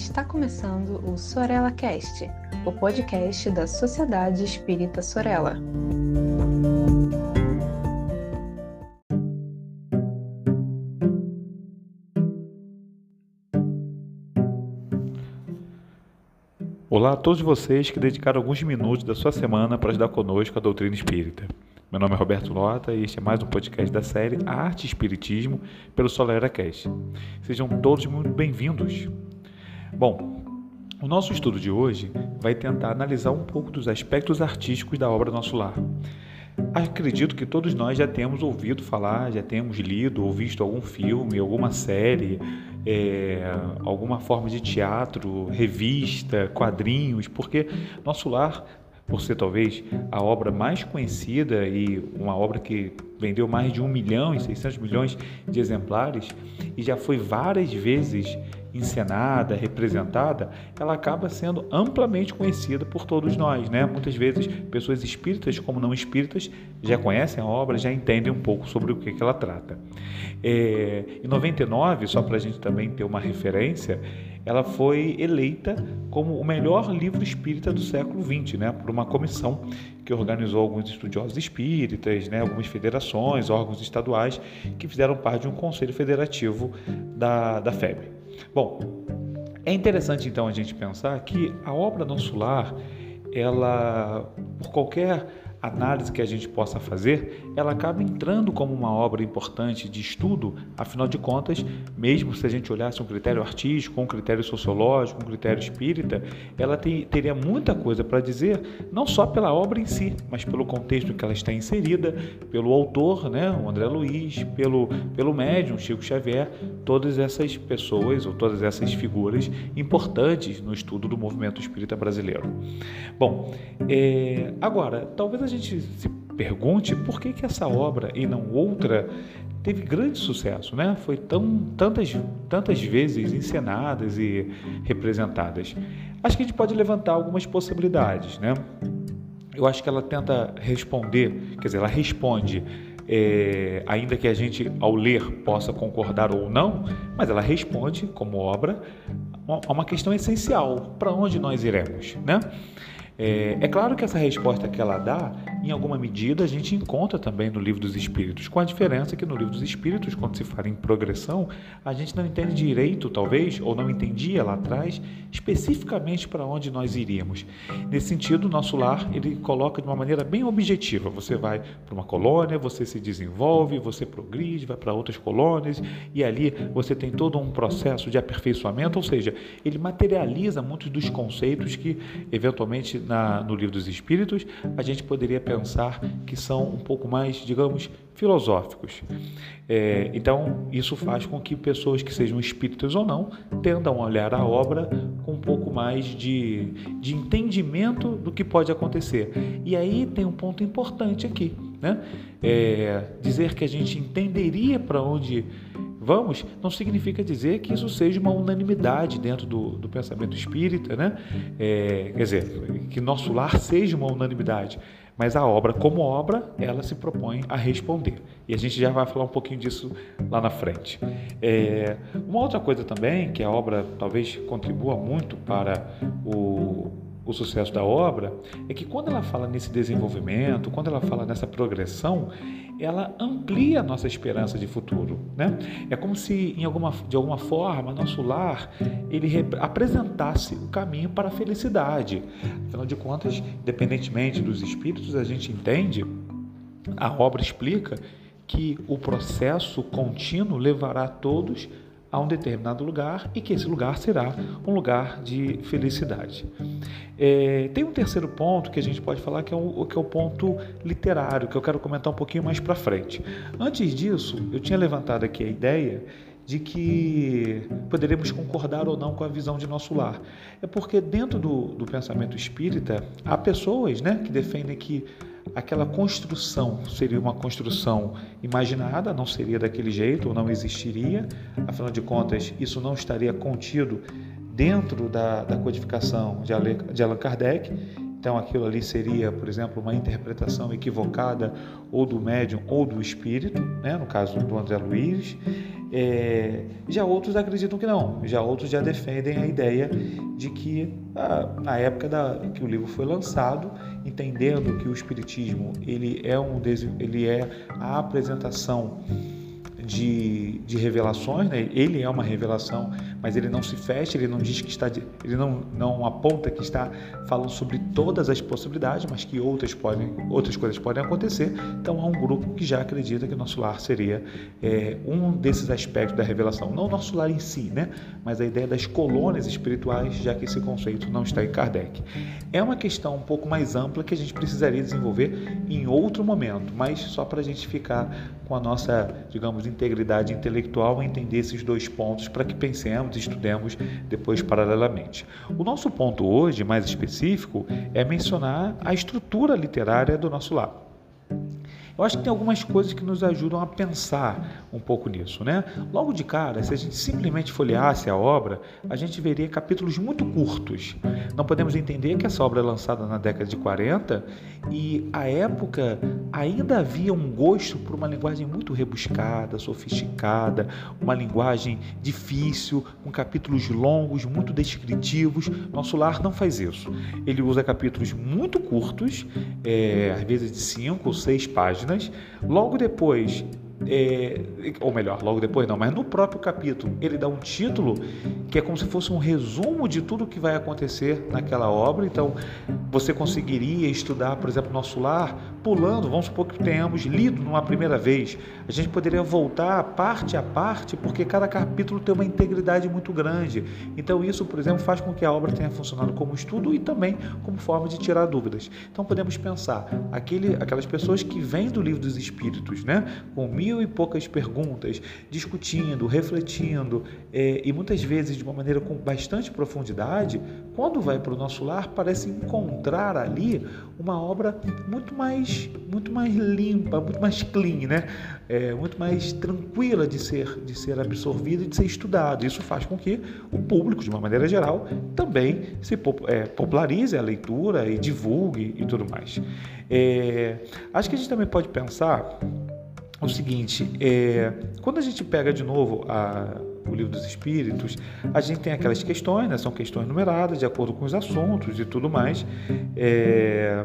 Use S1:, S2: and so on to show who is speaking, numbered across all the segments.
S1: Está começando o Sorella Cast, o podcast da Sociedade Espírita Sorella.
S2: Olá a todos vocês que dedicaram alguns minutos da sua semana para ajudar conosco a doutrina espírita. Meu nome é Roberto Lota e este é mais um podcast da série Arte e Espiritismo pelo Solera Cast. Sejam todos muito bem-vindos. Bom, o nosso estudo de hoje vai tentar analisar um pouco dos aspectos artísticos da obra Nosso Lar. Acredito que todos nós já temos ouvido falar, já temos lido ou visto algum filme, alguma série, é, alguma forma de teatro, revista, quadrinhos, porque Nosso Lar por ser talvez a obra mais conhecida e uma obra que vendeu mais de 1 milhão e 600 milhões de exemplares e já foi várias vezes encenada, representada, ela acaba sendo amplamente conhecida por todos nós, né? Muitas vezes pessoas espíritas como não espíritas já conhecem a obra, já entendem um pouco sobre o que, que ela trata. É, em 99, só para a gente também ter uma referência, ela foi eleita como o melhor livro espírita do século XX, né? Por uma comissão que organizou alguns estudiosos espíritas, né? Algumas federações, órgãos estaduais que fizeram parte de um conselho federativo da, da FEB. Bom, é interessante então a gente pensar que a obra Nosso Lar, ela, por qualquer análise que a gente possa fazer, ela acaba entrando como uma obra importante de estudo, afinal de contas, mesmo se a gente olhasse um critério artístico, um critério sociológico, um critério espírita, ela tem, teria muita coisa para dizer, não só pela obra em si, mas pelo contexto em que ela está inserida, pelo autor, né, o André Luiz, pelo, pelo médium, Chico Xavier, todas essas pessoas ou todas essas figuras importantes no estudo do movimento espírita brasileiro. Bom, é, agora, talvez a gente se pergunte por que, que essa obra e não outra teve grande sucesso, né? Foi tão tantas tantas vezes encenadas e representadas. Acho que a gente pode levantar algumas possibilidades, né? Eu acho que ela tenta responder, quer dizer, ela responde, é, ainda que a gente ao ler possa concordar ou não, mas ela responde como obra a uma questão essencial: para onde nós iremos, né? É, é, claro que essa resposta que ela dá, em alguma medida, a gente encontra também no livro dos Espíritos, com a diferença que no livro dos Espíritos, quando se fala em progressão, a gente não entende direito, talvez, ou não entendia lá atrás, especificamente para onde nós iríamos. Nesse sentido, o nosso lar ele coloca de uma maneira bem objetiva. Você vai para uma colônia, você se desenvolve, você progride, vai para outras colônias, e ali você tem todo um processo de aperfeiçoamento, ou seja, ele materializa muitos dos conceitos que, eventualmente, na, no livro dos Espíritos, a gente poderia pensar que são um pouco mais, digamos, filosóficos. É, então, isso faz com que pessoas que sejam espíritas ou não tendam a olhar a obra com um pouco mais de, de entendimento do que pode acontecer. E aí tem um ponto importante aqui, né? É, dizer que a gente entenderia para onde vamos, não significa dizer que isso seja uma unanimidade dentro do, do pensamento espírita, né? É, quer dizer, que nosso lar seja uma unanimidade. Mas a obra, como obra, ela se propõe a responder. E a gente já vai falar um pouquinho disso lá na frente. É, uma outra coisa também, que a obra talvez contribua muito para o o sucesso da obra é que quando ela fala nesse desenvolvimento, quando ela fala nessa progressão, ela amplia a nossa esperança de futuro, né? É como se em alguma de alguma forma nosso lar ele apresentasse o caminho para a felicidade. Afinal de contas, independentemente dos espíritos, a gente entende a obra explica que o processo contínuo levará todos a um determinado lugar e que esse lugar será um lugar de felicidade. É, tem um terceiro ponto que a gente pode falar que é, o, que é o ponto literário, que eu quero comentar um pouquinho mais para frente. Antes disso, eu tinha levantado aqui a ideia de que poderemos concordar ou não com a visão de nosso lar. É porque dentro do, do pensamento espírita há pessoas né, que defendem que aquela construção seria uma construção imaginada, não seria daquele jeito ou não existiria, afinal de contas, isso não estaria contido dentro da, da codificação de Allan Kardec. Então, aquilo ali seria, por exemplo, uma interpretação equivocada ou do médium ou do espírito, né? no caso do André Luiz. É, já outros acreditam que não, já outros já defendem a ideia de que ah, na época da, que o livro foi lançado, entendendo que o espiritismo ele é um ele é a apresentação de, de revelações, né? ele é uma revelação, mas ele não se fecha, ele não diz que está, ele não, não aponta que está falando sobre todas as possibilidades, mas que outras podem, outras coisas podem acontecer. Então há um grupo que já acredita que o nosso lar seria é, um desses aspectos da revelação, não o nosso lar em si, né? Mas a ideia das colônias espirituais, já que esse conceito não está em Kardec. É uma questão um pouco mais ampla que a gente precisaria desenvolver em outro momento, mas só para a gente ficar com a nossa, digamos, integridade intelectual entender esses dois pontos para que pensemos estudemos depois paralelamente. O nosso ponto hoje, mais específico, é mencionar a estrutura literária do nosso lar. Eu acho que tem algumas coisas que nos ajudam a pensar um pouco nisso, né? Logo de cara, se a gente simplesmente folheasse a obra, a gente veria capítulos muito curtos. Não podemos entender que essa obra é lançada na década de 40 e à época ainda havia um gosto por uma linguagem muito rebuscada, sofisticada, uma linguagem difícil, com capítulos longos, muito descritivos. Nosso lar não faz isso. Ele usa capítulos muito curtos, é, às vezes de cinco ou seis páginas páginas. Logo depois, é, ou melhor, logo depois não, mas no próprio capítulo, ele dá um título que é como se fosse um resumo de tudo que vai acontecer naquela obra. Então, você conseguiria estudar, por exemplo, Nosso Lar, pulando, vamos supor que tenhamos lido numa primeira vez. A gente poderia voltar parte a parte, porque cada capítulo tem uma integridade muito grande. Então, isso, por exemplo, faz com que a obra tenha funcionado como estudo e também como forma de tirar dúvidas. Então, podemos pensar aquele, aquelas pessoas que vêm do livro dos Espíritos, né, com mil e poucas perguntas, discutindo, refletindo, é, e muitas vezes de uma maneira com bastante profundidade, quando vai para o nosso lar, parece encontrar ali uma obra muito mais, muito mais limpa, muito mais clean, né? É, muito mais tranquila de ser, de ser absorvida e de ser estudado. Isso faz com que o público, de uma maneira geral, também se é, popularize a leitura e divulgue e tudo mais. É, acho que a gente também pode pensar o seguinte: é, quando a gente pega de novo a, o livro dos Espíritos, a gente tem aquelas questões, né, são questões numeradas de acordo com os assuntos e tudo mais. É,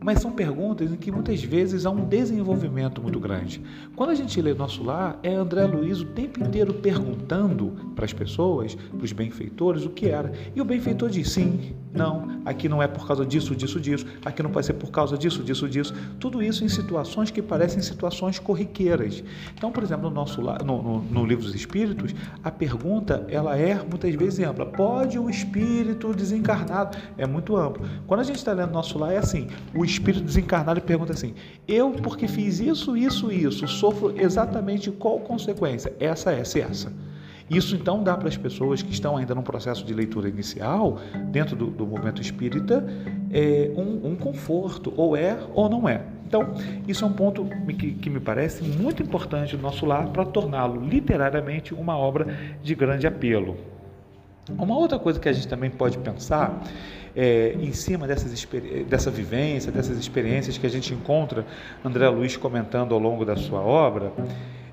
S2: mas são perguntas em que muitas vezes há um desenvolvimento muito grande. Quando a gente lê Nosso Lar, é André Luiz o tempo inteiro perguntando para as pessoas, para os benfeitores, o que era. E o benfeitor diz: sim, não, aqui não é por causa disso, disso, disso, aqui não pode ser por causa disso, disso, disso. Tudo isso em situações que parecem situações corriqueiras. Então, por exemplo, no, nosso, no, no, no livro dos Espíritos, a pergunta ela é muitas vezes ampla. Pode o espírito desencarnado? É muito amplo. Quando a gente está lendo Nosso Lar, é assim: o espírito desencarnado pergunta assim: eu, porque fiz isso, isso, isso, sofro exatamente qual consequência? Essa, essa e essa. Isso então dá para as pessoas que estão ainda no processo de leitura inicial, dentro do, do movimento espírita, é, um, um, conforto, ou é ou não é. Então, isso é um ponto que, que me parece muito importante no nosso lar para torná-lo literariamente uma obra de grande apelo. Uma outra coisa que a gente também pode pensar é, em cima dessas, dessa vivência, dessas experiências que a gente encontra André Luiz comentando ao longo da sua obra,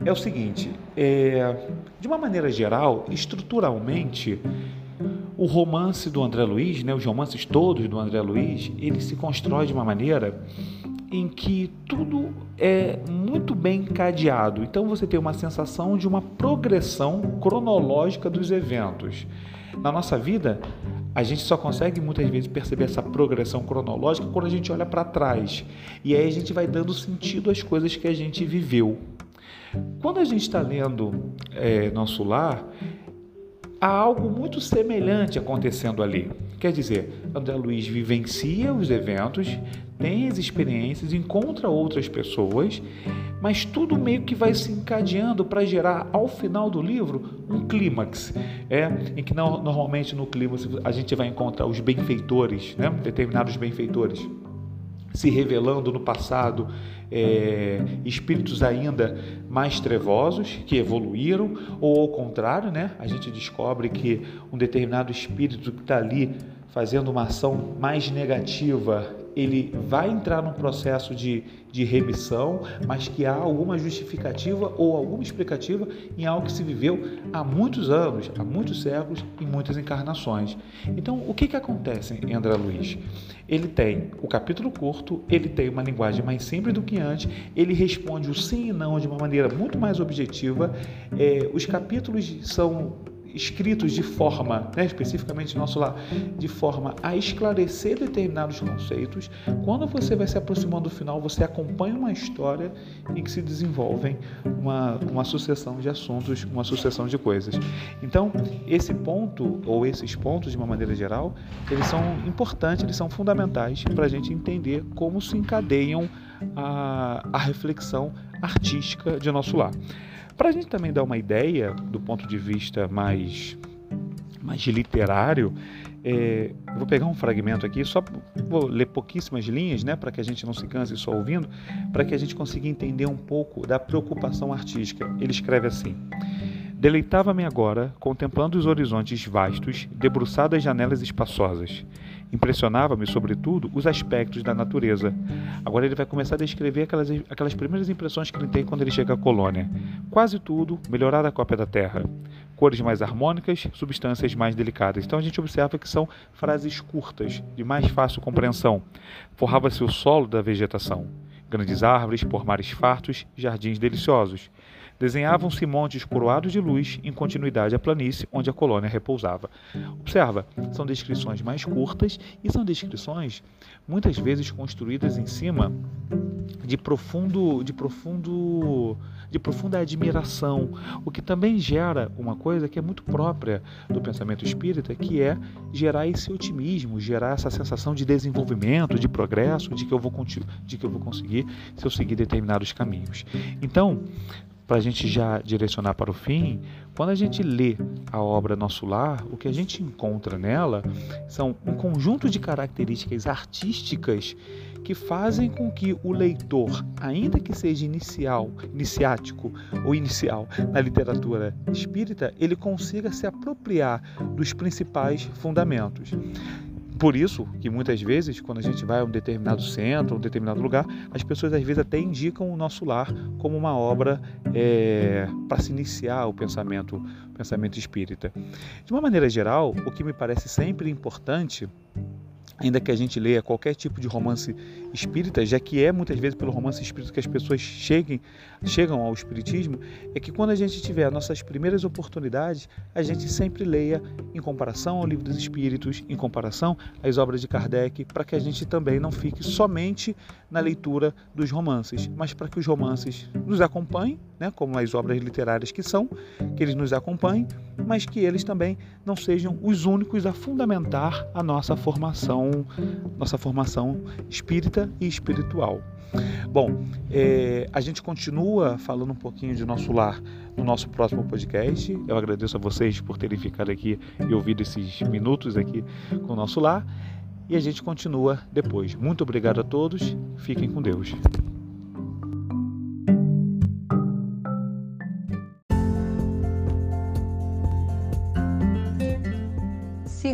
S2: é o seguinte: é, de uma maneira geral, estruturalmente, o romance do André Luiz, né, os romances todos do André Luiz, ele se constrói de uma maneira em que tudo é muito bem encadeado. Então você tem uma sensação de uma progressão cronológica dos eventos. Na nossa vida, a gente só consegue muitas vezes perceber essa progressão cronológica quando a gente olha para trás. E aí a gente vai dando sentido às coisas que a gente viveu. Quando a gente está lendo é, Nosso Lar, há algo muito semelhante acontecendo ali. Quer dizer, André Luiz vivencia os eventos, tem as experiências, encontra outras pessoas, mas tudo meio que vai se encadeando para gerar ao final do livro um clímax, é em que não, normalmente no clímax a gente vai encontrar os benfeitores, né, determinados benfeitores se revelando no passado é, espíritos ainda mais trevosos que evoluíram, ou ao contrário, né? a gente descobre que um determinado espírito que está ali fazendo uma ação mais negativa ele vai entrar num processo de, de remissão, mas que há alguma justificativa ou alguma explicativa em algo que se viveu há muitos anos, há muitos séculos, em muitas encarnações. Então, o que, que acontece em André Luiz? Ele tem o capítulo curto, ele tem uma linguagem mais simples do que antes, ele responde o sim e não de uma maneira muito mais objetiva. É, os capítulos são escritos de forma, né, especificamente nosso lá, de forma a esclarecer determinados conceitos. Quando você vai se aproximando do final, você acompanha uma história em que se desenvolvem uma, uma sucessão de assuntos, uma sucessão de coisas. Então, esse ponto, ou esses pontos, de uma maneira geral, eles são importantes, eles são fundamentais para a gente entender como se encadeiam a, a reflexão artística de nosso lar. Para a gente também dar uma ideia do ponto de vista mais, mais literário, é, vou pegar um fragmento aqui, só vou ler pouquíssimas linhas, né, para que a gente não se canse só ouvindo, para que a gente consiga entender um pouco da preocupação artística. Ele escreve assim: Deleitava-me agora contemplando os horizontes vastos, debruçadas janelas espaçosas. Impressionava-me, sobretudo, os aspectos da natureza. Agora ele vai começar a descrever aquelas, aquelas primeiras impressões que ele tem quando ele chega à colônia. Quase tudo melhorada a cópia da Terra. Cores mais harmônicas, substâncias mais delicadas. Então a gente observa que são frases curtas, de mais fácil compreensão. Forrava-se o solo da vegetação. Grandes árvores, mares fartos, jardins deliciosos. Desenhavam-se montes coroados de luz em continuidade à planície onde a colônia repousava. Observa, são descrições mais curtas e são descrições muitas vezes construídas em cima de profundo, de profundo, de profunda admiração, o que também gera uma coisa que é muito própria do pensamento espírita, que é gerar esse otimismo, gerar essa sensação de desenvolvimento, de progresso, de que eu vou de que eu vou conseguir se eu seguir determinados caminhos. Então, para a gente já direcionar para o fim, quando a gente lê a obra Nosso Lar, o que a gente encontra nela são um conjunto de características artísticas que fazem com que o leitor, ainda que seja inicial, iniciático ou inicial na literatura espírita, ele consiga se apropriar dos principais fundamentos. Por isso que muitas vezes, quando a gente vai a um determinado centro, um determinado lugar, as pessoas às vezes até indicam o nosso lar como uma obra é, para se iniciar o pensamento, o pensamento espírita. De uma maneira geral, o que me parece sempre importante ainda que a gente leia qualquer tipo de romance espírita, já que é muitas vezes pelo romance espírita que as pessoas cheguem, chegam ao espiritismo, é que quando a gente tiver nossas primeiras oportunidades, a gente sempre leia em comparação ao livro dos espíritos, em comparação às obras de Kardec, para que a gente também não fique somente na leitura dos romances, mas para que os romances nos acompanhem, né, como as obras literárias que são, que eles nos acompanhem, mas que eles também não sejam os únicos a fundamentar a nossa formação, nossa formação espírita e espiritual. Bom, é, a gente continua falando um pouquinho de nosso lar no nosso próximo podcast. Eu agradeço a vocês por terem ficado aqui e ouvido esses minutos aqui com o nosso lar. E a gente continua depois. Muito obrigado a todos. Fiquem com Deus.